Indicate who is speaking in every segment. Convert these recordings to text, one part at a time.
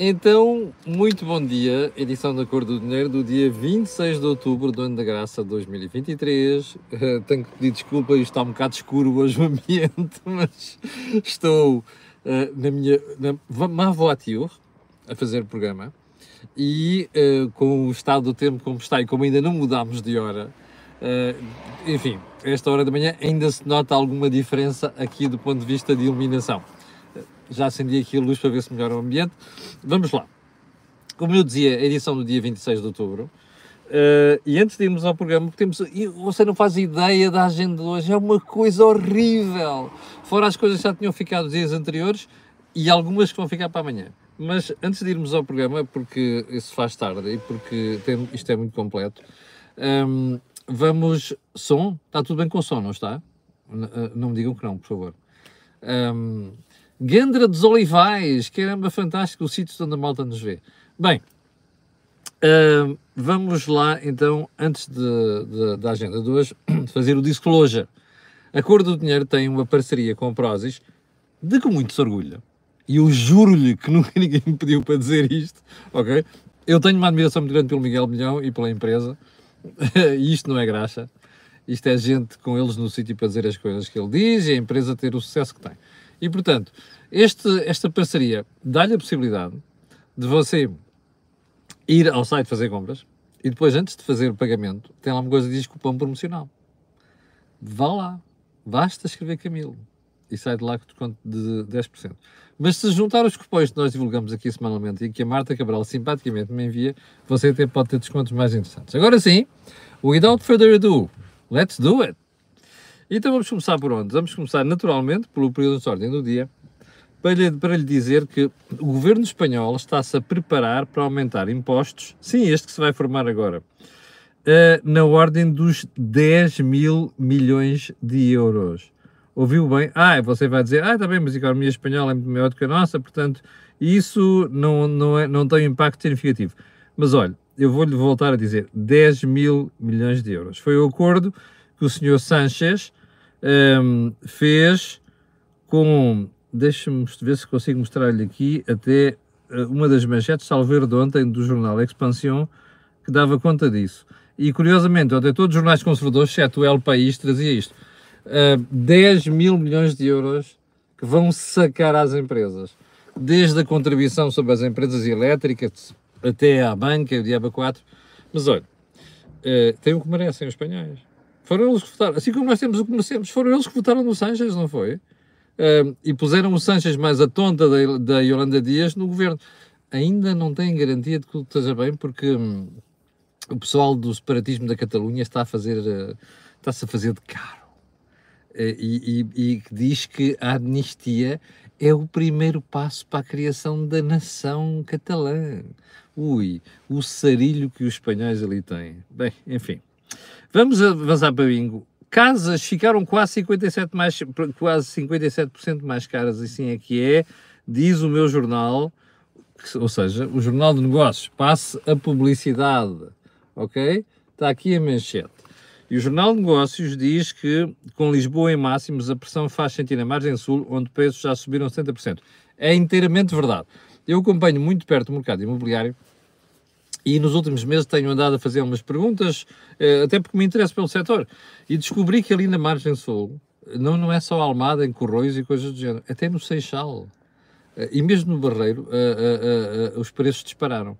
Speaker 1: Então, muito bom dia, edição da Cor do Dinheiro do dia 26 de outubro do ano da graça de 2023. Uh, tenho que pedir desculpa, isto está um bocado escuro hoje o ambiente, mas estou uh, na minha na Mavoature a fazer programa. E uh, com o estado do tempo como está e como ainda não mudámos de hora, enfim, esta hora da manhã ainda se nota alguma diferença aqui do ponto de vista de iluminação já acendi aqui a luz para ver se melhora o ambiente. Vamos lá. Como eu dizia, a edição do dia 26 de outubro. Uh, e antes de irmos ao programa, temos, você não faz ideia da agenda de hoje, é uma coisa horrível. Fora as coisas que já tinham ficado os dias anteriores e algumas que vão ficar para amanhã. Mas antes de irmos ao programa, porque isso faz tarde e porque tem, isto é muito completo, um, ehm, vamos. Som? Está tudo bem com o som, não está? N eh, não me digam que não, por favor. Um, Gendra dos Olivais, caramba, fantástico o sítio onde a malta nos vê. Bem, uh, vamos lá então, antes de, de, da agenda de hoje, fazer o disclosure. A Cor do Dinheiro tem uma parceria com a Prozis, de que muito se orgulha. E eu juro-lhe que nunca ninguém me pediu para dizer isto, ok? Eu tenho uma admiração muito grande pelo Miguel Milhão e pela empresa, e isto não é graxa. Isto é gente com eles no sítio para dizer as coisas que ele diz e a empresa ter o sucesso que tem. E, portanto, este, esta parceria dá-lhe a possibilidade de você ir ao site fazer compras e depois, antes de fazer o pagamento, tem lá uma coisa que diz cupom promocional. Vá lá, basta escrever Camilo e sai de lá com desconto de 10%. Mas se juntar os cupons que nós divulgamos aqui semanalmente e que a Marta Cabral simpaticamente me envia, você até pode ter descontos mais interessantes. Agora sim, without further ado, let's do it! Então vamos começar por onde? Vamos começar naturalmente pelo período de ordem do dia, para lhe, para lhe dizer que o governo espanhol está-se a preparar para aumentar impostos, sim, este que se vai formar agora, uh, na ordem dos 10 mil milhões de euros. Ouviu bem? Ah, você vai dizer, ah, está bem, mas a economia espanhola é muito maior do que a nossa, portanto, isso não, não, é, não tem um impacto significativo. Mas olha, eu vou-lhe voltar a dizer, 10 mil milhões de euros. Foi o acordo que o senhor Sanchez um, fez com. Deixa-me ver se consigo mostrar-lhe aqui até uh, uma das manchetes, salver de ontem, do jornal Expansión, que dava conta disso. E curiosamente, ontem todos os jornais conservadores, exceto o El País, trazia isto. Uh, 10 mil milhões de euros que vão sacar às empresas. Desde a contribuição sobre as empresas elétricas até à banca, o Diaba 4. Mas olha, uh, tem o que merecem os espanhóis. Foram eles que votaram. Assim como nós temos o que merecemos, foram eles que votaram no Sanches, não foi? Uh, e puseram o Sanches mais a tonta da, da Yolanda Dias no governo. Ainda não têm garantia de que tudo esteja bem, porque hum, o pessoal do separatismo da Catalunha está a fazer, uh, está-se a fazer de caro. Uh, e, e, e diz que a amnistia é o primeiro passo para a criação da nação catalã. Ui, o sarilho que os espanhóis ali têm. Bem, enfim. Vamos avançar para bingo. Casas ficaram quase 57%, mais, quase 57 mais caras, assim é que é, diz o meu jornal, ou seja, o Jornal de Negócios, passe a publicidade, ok? Está aqui a manchete. E o Jornal de Negócios diz que com Lisboa em máximos a pressão faz sentir na margem sul, onde preços já subiram 70%. É inteiramente verdade. Eu acompanho muito perto o mercado imobiliário e nos últimos meses tenho andado a fazer umas perguntas, eh, até porque me interesso pelo setor, e descobri que ali na margem sul, não, não é só Almada, em Corroios e coisas do género, até no Seixal, eh, e mesmo no Barreiro, uh, uh, uh, os preços dispararam.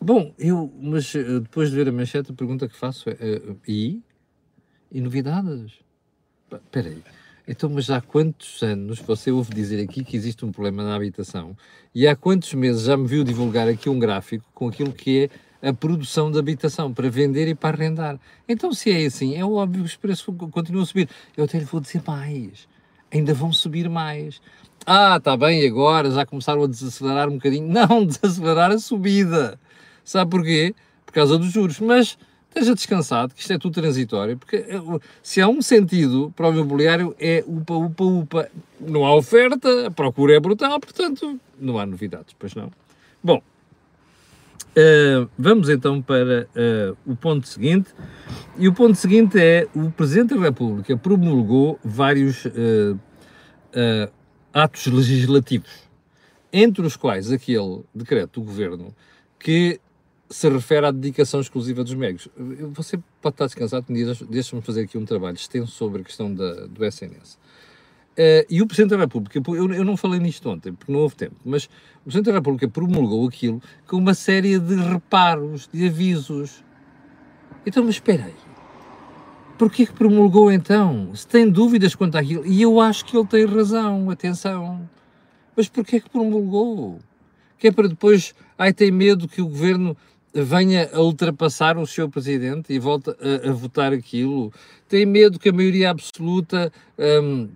Speaker 1: Bom, eu, mas depois de ver a manchete, a pergunta que faço é, e? E novidades? Espera aí. Então, mas há quantos anos você ouve dizer aqui que existe um problema na habitação? E há quantos meses já me viu divulgar aqui um gráfico com aquilo que é a produção de habitação para vender e para arrendar. Então, se é assim, é óbvio que os preços continuam a subir. Eu até lhe vou dizer mais. Ainda vão subir mais. Ah, está bem, agora já começaram a desacelerar um bocadinho. Não, desacelerar a subida. Sabe porquê? Por causa dos juros. Mas esteja descansado, que isto é tudo transitório, porque eh, se há um sentido para o imobiliário é upa, upa, upa. Não há oferta, a procura é brutal, portanto, não há novidades, pois não. Bom, Uh, vamos então para uh, o ponto seguinte. E o ponto seguinte é: o Presidente da República promulgou vários uh, atos legislativos. entre os quais aquele decreto do governo que se refere à dedicação exclusiva dos médicos. Você pode estar descansado, deixa-me fazer aqui um trabalho extenso sobre a questão da, do SNS. Uh, e o Presidente da República, eu, eu, não falei nisto ontem, porque não houve tempo, mas o Presidente da República promulgou aquilo com uma série de reparos, de avisos. Então, mas espera aí. Porquê que promulgou então? Se tem dúvidas quanto àquilo, e eu acho que ele tem razão, atenção. Mas porquê que promulgou? Que é para depois, ai, tem medo que o Governo venha a ultrapassar o seu Presidente e volte a, a votar aquilo? Tem medo que a maioria absoluta... Um,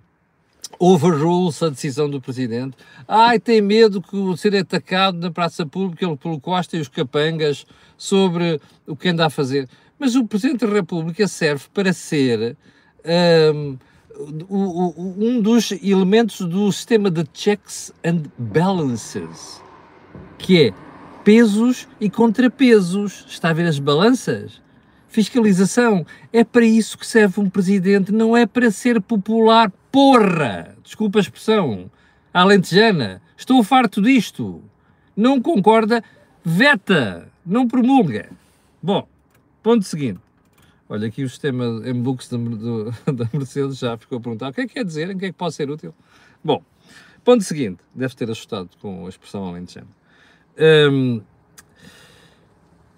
Speaker 1: overrules a decisão do Presidente. Ai, tem medo que ser atacado na praça pública pelo Costa e os capangas sobre o que anda a fazer. Mas o Presidente da República serve para ser um, um dos elementos do sistema de checks and balances, que é pesos e contrapesos. Está a ver as balanças? Fiscalização. É para isso que serve um presidente, não é para ser popular. Porra! Desculpa a expressão. Alentejana. Estou farto disto. Não concorda? Veta. Não promulga. Bom, ponto seguinte. Olha, aqui o sistema M-Books da Mercedes já ficou a perguntar o que é que quer dizer, em que é que pode ser útil. Bom, ponto seguinte. Deve ter assustado com a expressão alentejana. Um,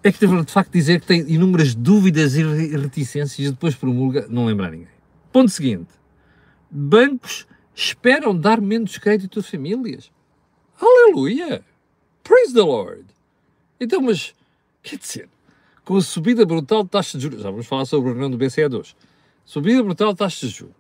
Speaker 1: é que teve de facto dizer que tem inúmeras dúvidas e reticências e depois promulga, não lembrar ninguém. Ponto seguinte: bancos esperam dar menos crédito a famílias. Aleluia! Praise the Lord! Então, mas, quer dizer, com a subida brutal de taxa de juros, já vamos falar sobre o reunião do BCE2, subida brutal de taxa de juros,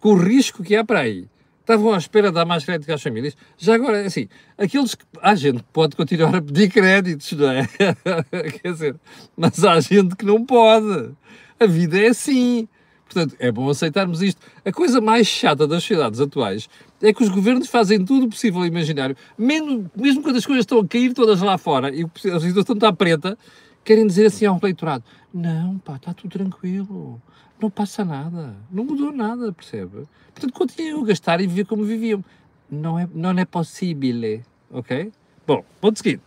Speaker 1: com o risco que há para aí, estavam à espera de dar mais crédito às famílias. Já agora, é assim, aqueles que. Há gente que pode continuar a pedir créditos, não é? Quer dizer, mas há gente que não pode. A vida é assim. Portanto, é bom aceitarmos isto. A coisa mais chata das sociedades atuais é que os governos fazem tudo possível e imaginário, mesmo, mesmo quando as coisas estão a cair todas lá fora e a situação está preta, querem dizer assim ao eleitorado: não, pá, está tudo tranquilo não passa nada, não mudou nada, percebe? Portanto, continuam a gastar e viver como viviam. Não é, não é possível, ok? Bom, ponto seguinte.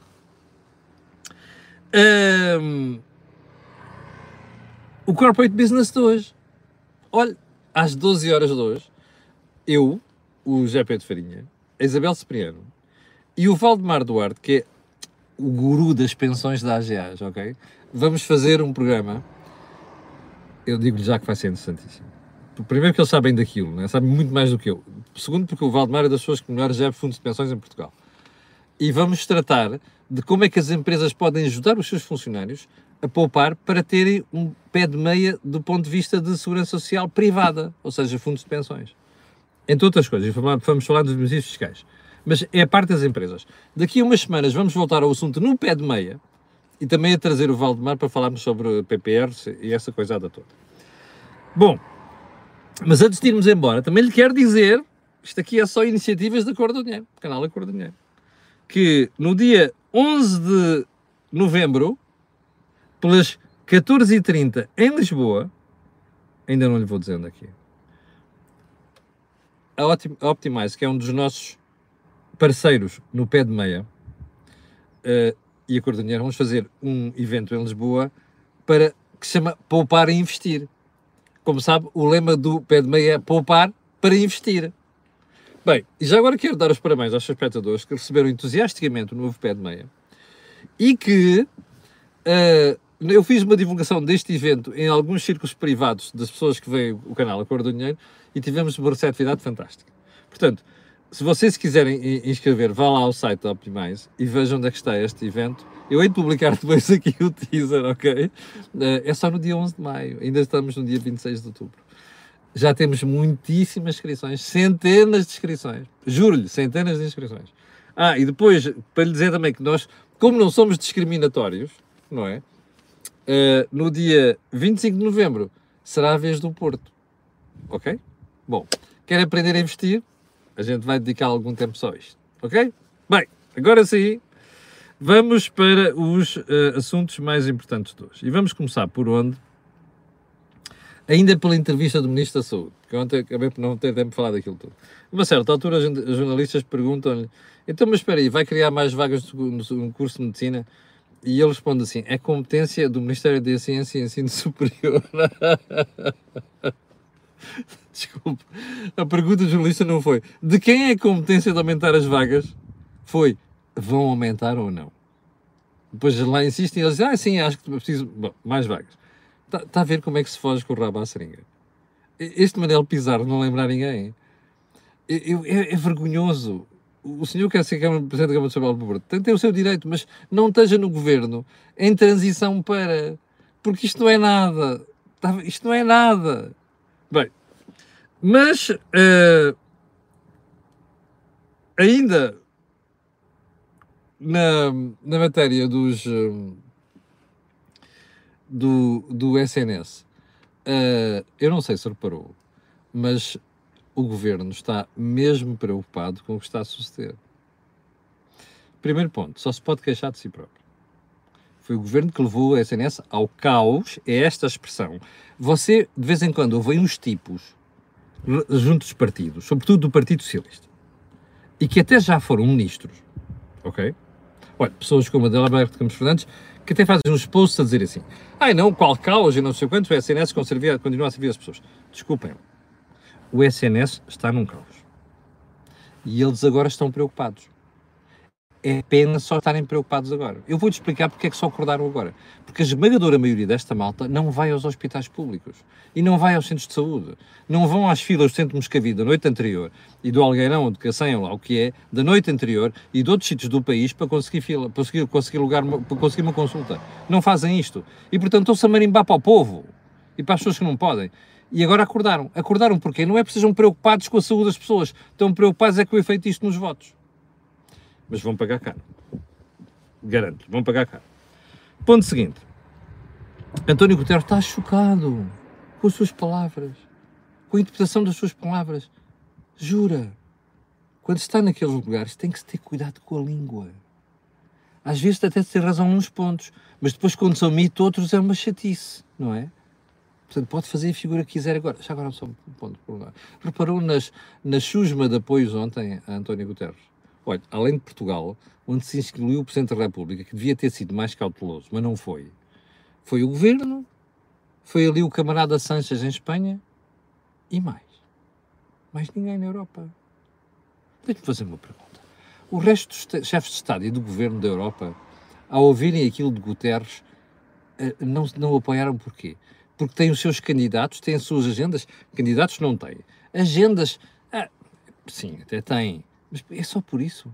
Speaker 1: Um, o Corporate Business de hoje. Olha, às 12 horas de hoje, eu, o José Pedro Farinha, a Isabel Cipriano e o Valdemar Duarte, que é o guru das pensões da AGAs, ok? Vamos fazer um programa eu digo-lhe já que vai ser interessantíssimo. Primeiro que eles sabem daquilo, né? sabem muito mais do que eu. Segundo porque o Valdemar é das pessoas que melhor gera fundos de pensões em Portugal. E vamos tratar de como é que as empresas podem ajudar os seus funcionários a poupar para terem um pé de meia do ponto de vista de segurança social privada, ou seja, fundos de pensões. Entre outras coisas, vamos falar dos benefícios fiscais. Mas é a parte das empresas. Daqui a umas semanas vamos voltar ao assunto no pé de meia, e também a trazer o Valdemar para falarmos sobre PPRs e essa coisada toda. Bom, mas antes de irmos embora, também lhe quero dizer, isto aqui é só iniciativas da Cor do Dinheiro, canal da Cor do Dinheiro, que no dia 11 de novembro, pelas 14h30 em Lisboa, ainda não lhe vou dizendo aqui, a Optimize, que é um dos nossos parceiros no pé de meia, uh, e a Cor do Dinheiro vamos fazer um evento em Lisboa para que se chama Poupar e Investir. Como sabe, o lema do pé de meia é poupar para investir. Bem, e já agora quero dar os parabéns aos espectadores que receberam entusiasticamente o novo pé de meia e que uh, eu fiz uma divulgação deste evento em alguns círculos privados das pessoas que veem o canal A Cor do Dinheiro e tivemos uma receptividade fantástica. Portanto, se vocês quiserem inscrever, vá lá ao site da Optimize e vejam onde é que está este evento. Eu hei de publicar depois aqui o teaser, ok? Eh, é só no dia 11 de maio, ainda estamos no dia 26 de outubro. Já temos muitíssimas inscrições, centenas de inscrições. Juro-lhe, centenas de inscrições. Ah, e depois, para lhe dizer também que nós, como não somos discriminatórios, não é? Uh, no dia 25 de novembro será a vez do Porto. Ok? Bom, quer aprender a investir? A gente vai dedicar algum tempo só a isto. Ok? Bem, agora sim, vamos para os uh, assuntos mais importantes de hoje. E vamos começar por onde? Ainda pela entrevista do Ministro da Saúde, que ontem acabei por não ter tempo de falar daquilo tudo. Uma certa altura, os jornalistas perguntam-lhe: Então, mas espera aí, vai criar mais vagas no curso de medicina? E ele responde assim: é competência do Ministério da Ciência e Ensino Superior. Desculpe. A pergunta do jornalista não foi de quem é a competência de aumentar as vagas? Foi vão aumentar ou não? Depois lá insistem eles dizem: ah, sim, acho que preciso. Bom, mais vagas. Está tá a ver como é que se foge com o rabo à seringa? Este Manel Pizarro não lembrar ninguém. É, é, é vergonhoso o senhor quer ser Câmara, Presidente da Câmara de Porto, tem, tem o seu direito, mas não esteja no governo em transição para. Porque isto não é nada. Tá, isto não é nada. Bem, mas uh, ainda na, na matéria dos, uh, do, do SNS, uh, eh, eu não sei se reparou, mas o governo está mesmo preocupado com o que está a suceder. Primeiro ponto, só se pode queixar de si próprio. Foi o governo que levou a SNS ao caos, é esta a expressão. Você, de vez em quando, ouve uns tipos junto dos partidos, sobretudo do Partido Socialista, e que até já foram ministros, ok? Olha, pessoas como Adelaberto Campos Fernandes, que até fazem uns posts a dizer assim, ai não, qual caos e não sei quanto, o SNS continua a servir as pessoas. Desculpem, o SNS está num caos. E eles agora estão preocupados. É pena só estarem preocupados agora. Eu vou-te explicar porque é que só acordaram agora. Porque a esmagadora maioria desta malta não vai aos hospitais públicos e não vai aos centros de saúde. Não vão às filas do Centro Moscavide da noite anterior e do Algueirão ou de Cacém, ou lá o que é, da noite anterior e de outros sítios do país para conseguir fila, para conseguir, conseguir, lugar, para conseguir uma consulta. Não fazem isto. E portanto estão-se a marimbar para o povo e para as pessoas que não podem. E agora acordaram. Acordaram porquê? Não é porque sejam preocupados com a saúde das pessoas. Estão preocupados é com o efeito disto nos votos. Mas vão pagar caro. Garanto, vão pagar caro. Ponto seguinte. António Guterres está chocado com as suas palavras, com a interpretação das suas palavras. Jura. Quando está naqueles lugares tem que se ter cuidado com a língua. Às vezes até se tem razão nos pontos, mas depois quando são mito outros é uma chatice, não é? Portanto, pode fazer a figura que quiser agora. Já agora só um ponto por. Reparou nas, na chusma de apoios ontem a António Guterres? Olha, além de Portugal, onde se inscreveu o Presidente da República, que devia ter sido mais cauteloso, mas não foi, foi o Governo, foi ali o camarada Sanches em Espanha e mais. Mais ninguém na Europa. Deixe-me fazer uma pergunta. O resto dos chefes de Estado e do Governo da Europa, ao ouvirem aquilo de Guterres, eh, não, não apoiaram porquê? Porque têm os seus candidatos, têm as suas agendas. Candidatos não têm. Agendas, ah, sim, até têm. Mas é só por isso?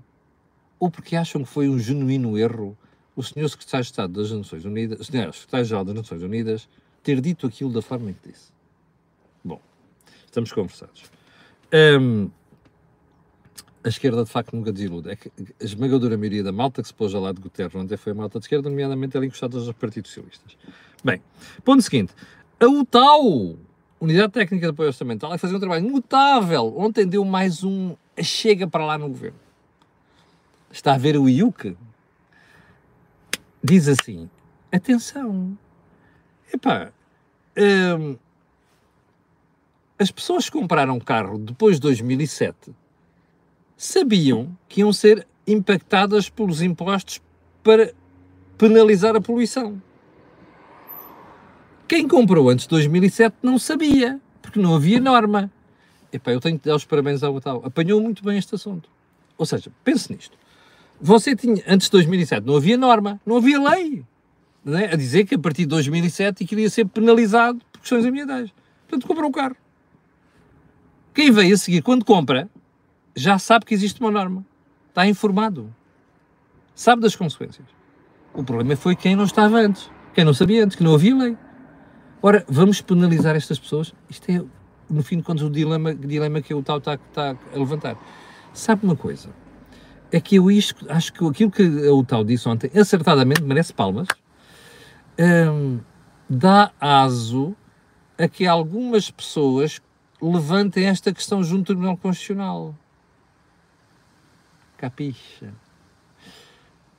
Speaker 1: Ou porque acham que foi um genuíno erro o senhor secretário de Estado das Nações Unidas, senhor secretário-geral das Nações Unidas, ter dito aquilo da forma em que disse? Bom, estamos conversados. Um, a esquerda de facto nunca desilude. É que a esmagadora maioria da malta que se pôs ao lado de Guterres ontem foi a malta de esquerda, nomeadamente ali encostados aos partidos socialistas. Bem, ponto seguinte. A UTAU, Unidade Técnica de Apoio Orçamental, vai fazer um trabalho notável. Ontem deu mais um chega para lá no governo. Está a ver o IUC? Diz assim, atenção, epá, hum, as pessoas que compraram carro depois de 2007 sabiam que iam ser impactadas pelos impostos para penalizar a poluição. Quem comprou antes de 2007 não sabia, porque não havia norma. Epá, eu tenho que dar os parabéns ao tal. Apanhou muito bem este assunto. Ou seja, pense nisto. Você tinha, antes de 2007, não havia norma, não havia lei. Não é? A dizer que a partir de 2007 queria ser penalizado por questões ambientais. Portanto, comprou um carro. Quem veio a seguir, quando compra, já sabe que existe uma norma. Está informado. Sabe das consequências. O problema foi quem não estava antes. Quem não sabia antes, que não havia lei. Ora, vamos penalizar estas pessoas? Isto é, no fim de contas, o dilema, dilema que o tal está, está a levantar. Sabe uma coisa? É que eu isto, acho que aquilo que o tal disse ontem, acertadamente, merece palmas, hum, dá aso a que algumas pessoas levantem esta questão junto ao Tribunal Constitucional. Capixa?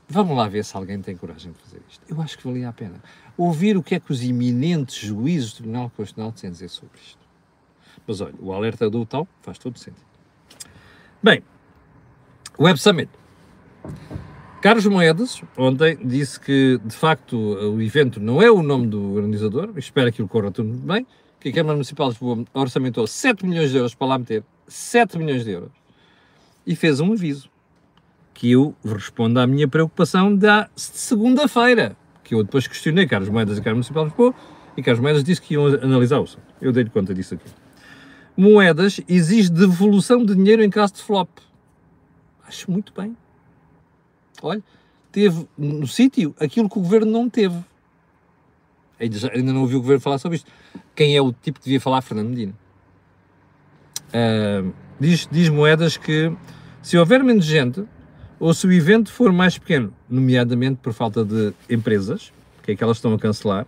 Speaker 1: Vamos lá ver se alguém tem coragem de fazer isto. Eu acho que valia a pena. Ouvir o que é que os eminentes juízes do Tribunal Constitucional têm a dizer sobre isto. Mas olha, o alerta do tal faz todo sentido. Bem, Web Summit. Carlos Moedas, ontem, disse que, de facto, o evento não é o nome do organizador, espero que o corra tudo bem, que a Câmara Municipal de Lisboa orçamentou 7 milhões de euros para lá meter, 7 milhões de euros, e fez um aviso, que eu respondo à minha preocupação da segunda-feira, que eu depois questionei Carlos Moedas e Câmara Municipal de Lisboa, e Carlos Moedas disse que iam analisar o assunto. Eu dei-lhe conta disso aqui. Moedas exige devolução de dinheiro em caso de flop. Acho muito bem. Olha, teve no sítio aquilo que o governo não teve. Ainda não ouvi o governo falar sobre isto. Quem é o tipo que devia falar? Fernando Medina. Uh, diz, diz Moedas que se houver menos gente, ou se o evento for mais pequeno, nomeadamente por falta de empresas, que é que elas estão a cancelar,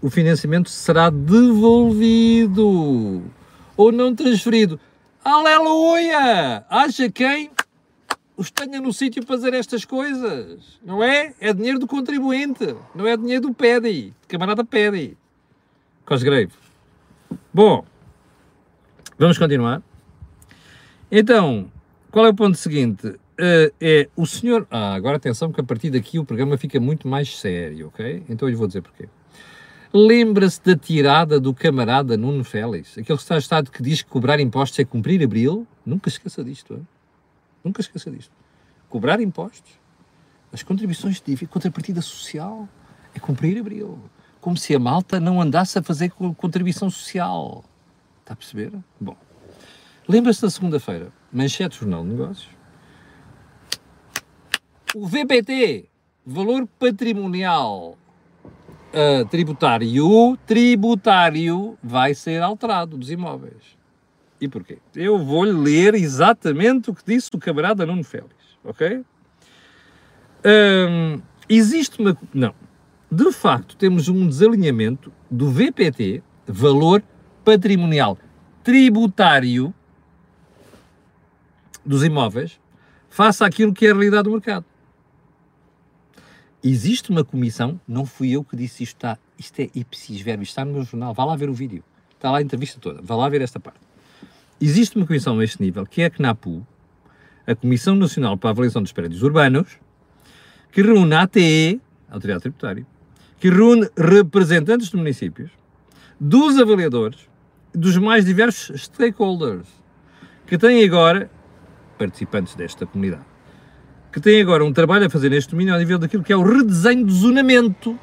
Speaker 1: o financiamento será devolvido ou não transferido. Aleluia! Haja quem os tenha no sítio para fazer estas coisas. Não é? É dinheiro do contribuinte. Não é dinheiro do PEDI. Camarada PEDI. Cosgrave. Bom, vamos continuar. Então, qual é o ponto seguinte? Uh, é o senhor. Ah, agora atenção, porque a partir daqui o programa fica muito mais sério, ok? Então eu lhe vou dizer porquê. Lembra-se da tirada do camarada Nuno Félix, aquele Estado que diz que cobrar impostos é cumprir abril? Nunca esqueça disto, hein? Nunca esqueça disto. Cobrar impostos, as contribuições de contrapartida social, é cumprir abril. Como se a malta não andasse a fazer contribuição social. Está a perceber? Bom. Lembra-se da segunda-feira, manchete Jornal de Negócios. O VPT, valor patrimonial uh, tributário, tributário vai ser alterado dos imóveis. E porquê? Eu vou-lhe ler exatamente o que disse o camarada Nuno Félix, ok? Um, existe uma... Não. De facto, temos um desalinhamento do VPT, valor patrimonial tributário dos imóveis, face àquilo que é a realidade do mercado. Existe uma comissão, não fui eu que disse isto, está, isto é ipsis verbo, está no meu jornal, vá lá ver o vídeo, está lá a entrevista toda, vá lá ver esta parte. Existe uma comissão a este nível, que é a CNAPU, a Comissão Nacional para a Avaliação dos Prédios Urbanos, que reúne a ATE, a Autoridade Tributária, que reúne representantes dos municípios, dos avaliadores, dos mais diversos stakeholders, que têm agora, participantes desta comunidade, que têm agora um trabalho a fazer neste domínio ao nível daquilo que é o redesenho do zonamento.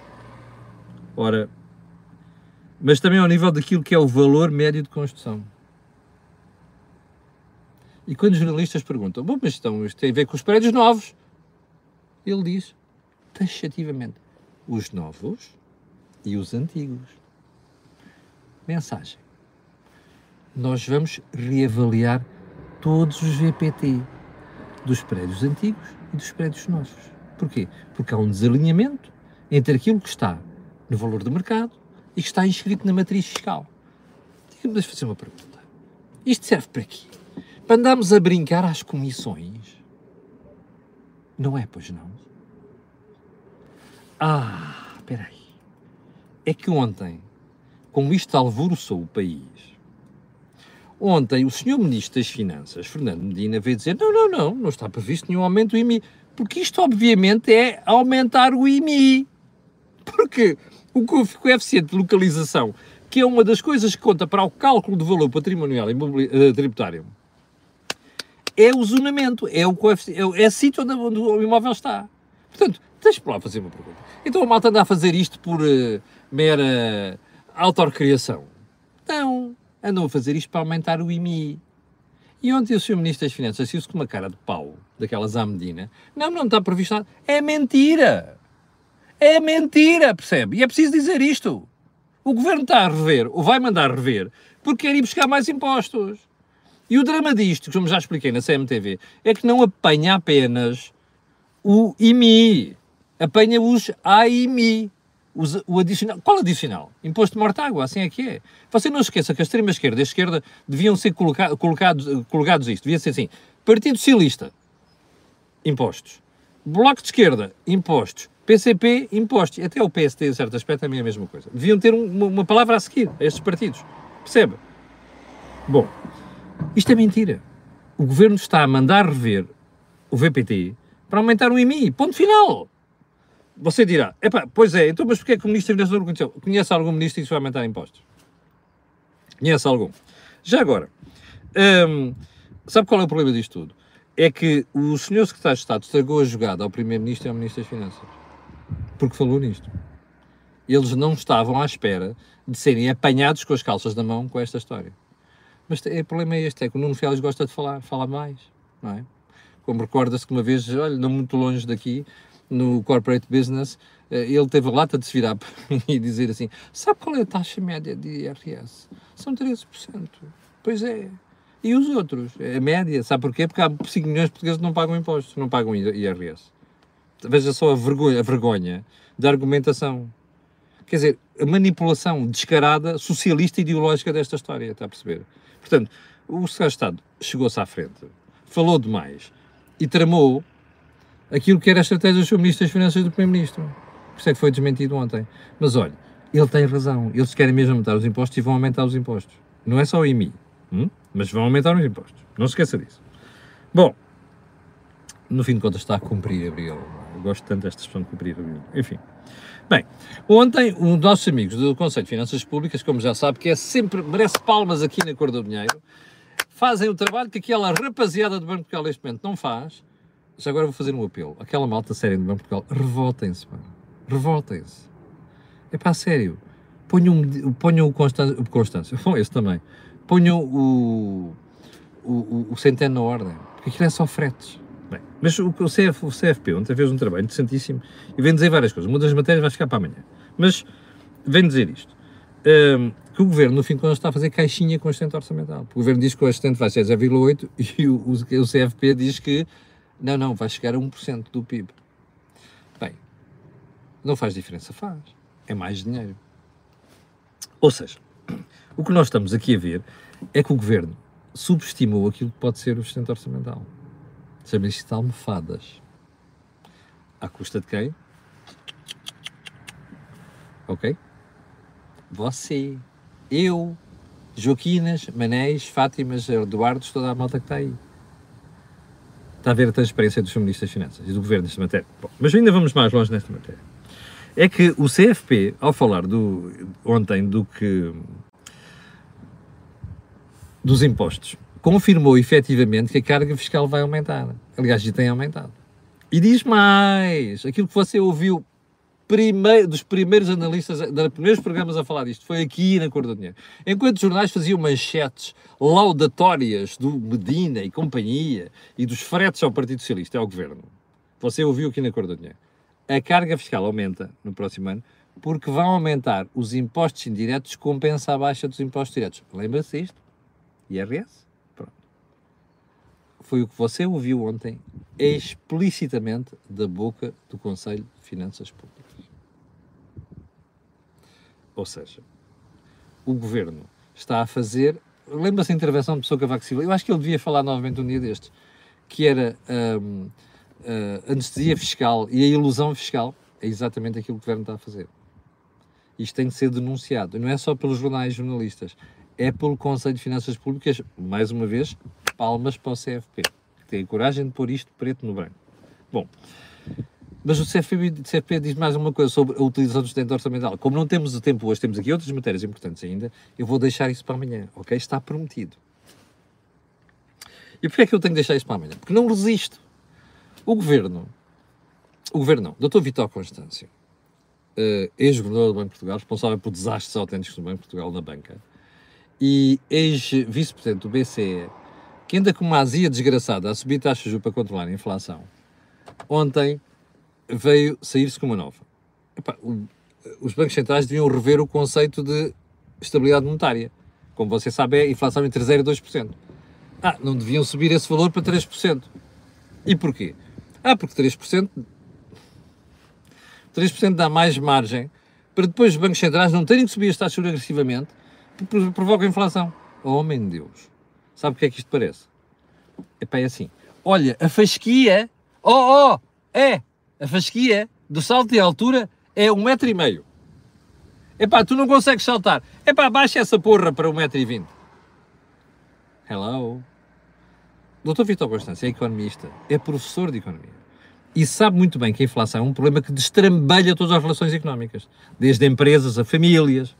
Speaker 1: Ora, mas também ao nível daquilo que é o valor médio de construção. E quando os jornalistas perguntam, bom, mas então, isto tem a ver com os prédios novos, ele diz, taxativamente, os novos e os antigos. Mensagem. Nós vamos reavaliar todos os VPT dos prédios antigos e dos prédios novos. Porquê? Porque há um desalinhamento entre aquilo que está no valor do mercado e que está inscrito na matriz fiscal. Diga-me, fazer uma pergunta. Isto serve para quê? Para andarmos a brincar às comissões? Não é, pois não? Ah, espera aí. É que ontem, como isto alvoroçou o país, ontem o senhor Ministro das Finanças, Fernando Medina, veio dizer não, não, não, não está previsto nenhum aumento do IMI, porque isto obviamente é aumentar o IMI. Porque o coeficiente de localização, que é uma das coisas que conta para o cálculo do valor patrimonial e uh, tributário, é o zonamento, é o coeficiente, é, é sítio onde, onde, o imóvel está. Portanto, deixa-me lá fazer uma pergunta. Então a malta anda a fazer isto por uh, mera autorrecriação? Não, andam a fazer isto para aumentar o IMI. E ontem o Sr. Ministro das Finanças saiu-se com uma cara de pau, daquelas à Medina. Não, não está previsto nada. É mentira! É mentira, percebe? E é preciso dizer isto. O Governo está a rever, ou vai mandar rever, porque quer ir buscar mais impostos. E o drama disto, como já expliquei na CMTV, é que não apanha apenas o IMI, apanha os AIMI, o adicional. Qual adicional? Imposto de morte-água, assim é que é. Você não esqueça que a extrema-esquerda e a esquerda deviam ser coloca, colocados, colocados isto, devia ser assim. Partido Socialista, impostos. Bloco de Esquerda, impostos. PCP, impostos. Até o PSD, em certo aspecto, também é a mesma coisa. Deviam ter um, uma, uma palavra a seguir a estes partidos. Percebe? Bom, isto é mentira. O governo está a mandar rever o VPT para aumentar o IMI. Ponto final. Você dirá, epá, pois é, então mas porquê é que o Ministro da Finanças não conheceu? Conhece algum Ministro que vai aumentar impostos? Conhece algum? Já agora, hum, sabe qual é o problema disto tudo? É que o senhor Secretário de Estado estragou a jogada ao Primeiro-Ministro e ao Ministro das Finanças. Porque falou nisto. Eles não estavam à espera de serem apanhados com as calças na mão com esta história. Mas o problema é este, é que o Nuno Félix gosta de falar, fala mais, não é? Como recorda-se que uma vez, olha, não muito longe daqui, no corporate business, eh, ele teve a lata de se virar e dizer assim: sabe qual é a taxa média de IRS? São 13%. Pois é. E os outros? A média, sabe porquê? Porque há 5 milhões de portugueses que não pagam impostos, não pagam IRS. Veja só a vergonha, a vergonha da argumentação. Quer dizer, a manipulação descarada, socialista e ideológica desta história, está a perceber? Portanto, o Secretário de Estado chegou-se à frente, falou demais e tramou aquilo que era a estratégia do seu Ministro das Finanças do Primeiro-Ministro. Por isso é que foi desmentido ontem. Mas olha, ele tem razão. Eles querem mesmo aumentar os impostos e vão aumentar os impostos. Não é só o IMI, hum? mas vão aumentar os impostos. Não se esqueça disso. Bom, no fim de contas está a cumprir a briga. Eu gosto tanto desta expressão de cumprir a. Enfim. Bem, ontem, os nossos amigos do Conselho de Finanças Públicas, como já sabe, que é sempre, merece palmas aqui na Cor do Dinheiro, fazem o trabalho que aquela rapaziada do Banco de Portugal neste momento não faz. Já agora vou fazer um apelo. Aquela malta séria do Banco Portugal, revoltem-se, mano. Revoltem-se. É para sério. Ponham, ponham o Constância, o Constância, bom, esse também. Ponham o, o, o Centeno na ordem. Porque aquilo é só fretes. Bem, mas o, o, CF, o CFP ontem fez um trabalho interessantíssimo e vem dizer várias coisas. Uma das matérias vai ficar para amanhã. Mas vem dizer isto. Um, que o Governo, no fim de contas, está a fazer caixinha com o assistente orçamental. O Governo diz que o assistente vai ser 0,8 e o, o, o CFP diz que não, não, vai chegar a 1% do PIB. Bem, não faz diferença, faz. É mais dinheiro. Ou seja, o que nós estamos aqui a ver é que o Governo subestimou aquilo que pode ser o assistente orçamental. Chama-se de almofadas. À custa de quem? Ok? Você, eu, Joaquinas, Manéis, Fátimas, Eduardos, toda a malta que está aí. Está a ver a transparência dos ministros das Finanças e do Governo nesta matéria. Bom, mas ainda vamos mais longe nesta matéria. É que o CFP, ao falar do, ontem do que dos impostos, confirmou efetivamente que a carga fiscal vai aumentar. Aliás, já tem aumentado. E diz mais, aquilo que você ouviu dos primeiros analistas, dos primeiros programas a falar disto, foi aqui na Cor do Dinheiro. Enquanto os jornais faziam manchetes laudatórias do Medina e companhia e dos fretes ao Partido Socialista ao Governo, você ouviu aqui na Cor do Dinheiro. A carga fiscal aumenta no próximo ano porque vão aumentar os impostos indiretos compensa a baixa dos impostos diretos. Lembra-se disto? IRS? foi o que você ouviu ontem explicitamente da boca do Conselho de Finanças Públicas. Ou seja, o governo está a fazer. Lembra-se da intervenção de Pessoa Cavaco Silva? Eu acho que ele devia falar novamente um dia destes, que era um, uh, anestesia fiscal e a ilusão fiscal. É exatamente aquilo que o governo está a fazer. Isto tem de ser denunciado. Não é só pelos jornais jornalistas, é pelo Conselho de Finanças Públicas, mais uma vez, palmas para o CFP, que tem a coragem de pôr isto preto no branco. Bom, mas o CFP, CFP diz mais uma coisa sobre a utilização do estudante orçamental. Como não temos o tempo hoje, temos aqui outras matérias importantes ainda, eu vou deixar isso para amanhã, ok? Está prometido. E porquê é que eu tenho que deixar isso para amanhã? Porque não resisto. O Governo, o Governo não, Dr. Vitor Constâncio, uh, ex-governador do Banco de Portugal, responsável por desastres autênticos do Banco de Portugal na banca, e ex-vice-presidente do BCE, que anda com uma azia desgraçada a subir taxas para controlar a inflação, ontem veio sair-se com uma nova. Epá, o, os bancos centrais deviam rever o conceito de estabilidade monetária. Como você sabe, é inflação entre 0% e 2%. Ah, não deviam subir esse valor para 3%. E porquê? Ah, porque 3%, 3% dá mais margem para depois os bancos centrais não terem que subir as taxas agressivamente, porque provoca inflação. Oh, homem de Deus. Sabe o que é que isto parece? Epá, é assim. Olha, a fasquia, oh, oh, é, a fasquia do salto de altura é um metro e meio. Epá, tu não consegues saltar. Epá, baixa essa porra para um metro e vinte. Hello. Doutor Vitor Constância é economista, é professor de economia. e sabe muito bem que a inflação é um problema que destrambelha todas as relações económicas, desde empresas a famílias.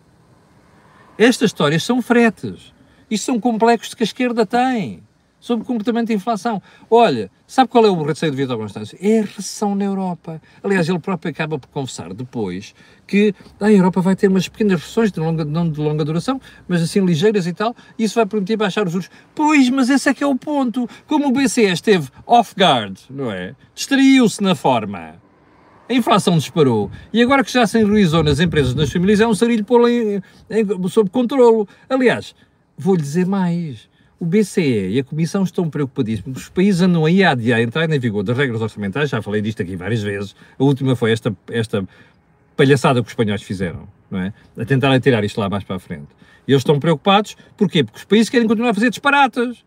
Speaker 1: Estas histórias são fretes. Isto são complexos que a esquerda tem sobre o comportamento da inflação. Olha, sabe qual é o receio de Vitor Constâncio? É a recessão na Europa. Aliás, ele próprio acaba por confessar depois que a Europa vai ter umas pequenas recessões, de longa, não de longa duração, mas assim ligeiras e tal, e isso vai permitir baixar os juros. Pois, mas esse é que é o ponto. Como o BCE esteve off-guard, não é? Distraiu-se na forma. A inflação disparou e agora que já se enruizou nas empresas, nas famílias, é um sarilho pô-la sob controlo. Aliás, vou-lhe dizer mais o BCE e a Comissão estão preocupadíssimos. Os países andam aí a adiar a entrada em vigor das regras orçamentais, já falei disto aqui várias vezes. A última foi esta, esta palhaçada que os espanhóis fizeram, não é? A tentar tirar isto lá mais para a frente. E eles estão preocupados, porquê? Porque os países querem continuar a fazer disparatas.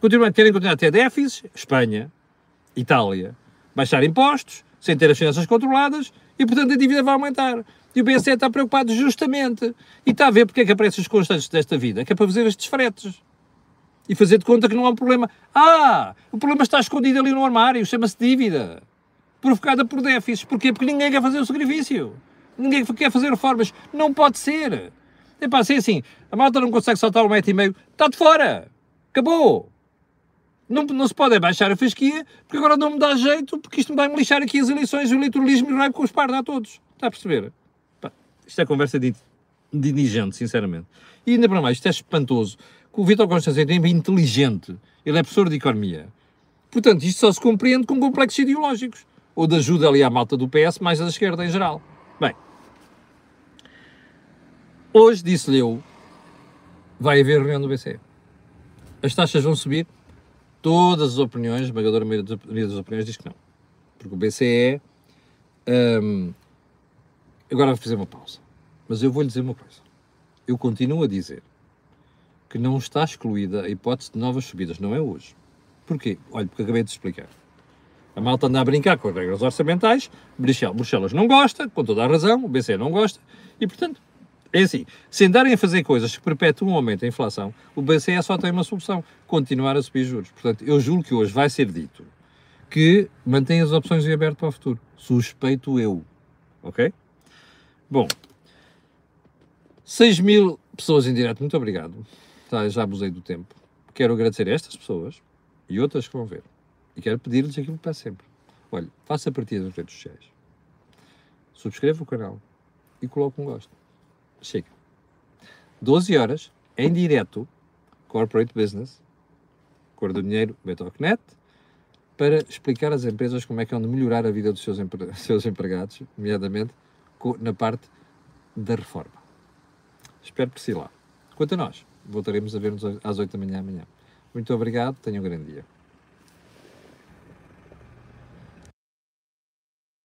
Speaker 1: Continuam, querem continuar a ter déficits, Espanha, Itália, baixar impostos, sem ter as finanças controladas, e portanto a dívida vai aumentar. E o BCE está preocupado justamente. E está a ver porque é que aparecem os constantes desta vida, que é para fazer estes fretes e fazer de conta que não há um problema. Ah, o problema está escondido ali no armário, chama-se dívida, provocada por déficits. Porquê? Porque ninguém quer fazer o sacrifício. Ninguém quer fazer reformas. Não pode ser. É para ser assim, a malta não consegue saltar um metro e meio, está de fora. Acabou. Não, não se pode baixar a fasquia, porque agora não me dá jeito, porque isto me vai-me lixar aqui as eleições, o eleitoralismo e vai com os parda a todos. Está a perceber? Pá, isto é conversa de, de sinceramente. E ainda para mais, isto é espantoso o Vítor Constância é inteligente, ele é professor de economia. Portanto, isto só se compreende com complexos ideológicos, ou de ajuda ali à malta do PS, mais da esquerda em geral. Bem, hoje disse-lhe eu, vai haver reunião do BCE. As taxas vão subir, todas as opiniões, a esmagadora maioria das opiniões diz que não. Porque o BCE. Hum, agora vou fazer uma pausa. Mas eu vou lhe dizer uma coisa. Eu continuo a dizer que não está excluída a hipótese de novas subidas, não é hoje. Porquê? Olha, porque acabei de explicar. A malta anda a brincar com as regras orçamentais, Bruxelas não gosta, com toda a razão, o BCE não gosta, e portanto, é assim, se andarem a fazer coisas que perpetuam o aumento da inflação, o BCE só tem uma solução, continuar a subir juros. Portanto, eu julgo que hoje vai ser dito que mantém as opções em aberto para o futuro. Suspeito eu. Ok? Bom, 6 mil pessoas em direto, muito obrigado tá, já abusei do tempo. Quero agradecer a estas pessoas e outras que vão ver. E quero pedir-lhes aquilo que peço sempre. Olha, faça a partida das redes sociais. Subscreva o canal e coloque um gosto. Chega. 12 horas, em direto, Corporate Business, Cor do Dinheiro, Betocnet, para explicar às empresas como é que é de melhorar a vida dos seus, empre seus empregados, nomeadamente na parte da reforma. Espero por si lá. Quanto a nós, voltaremos a ver-nos às 8 da manhã amanhã. Muito obrigado, tenham um grande dia.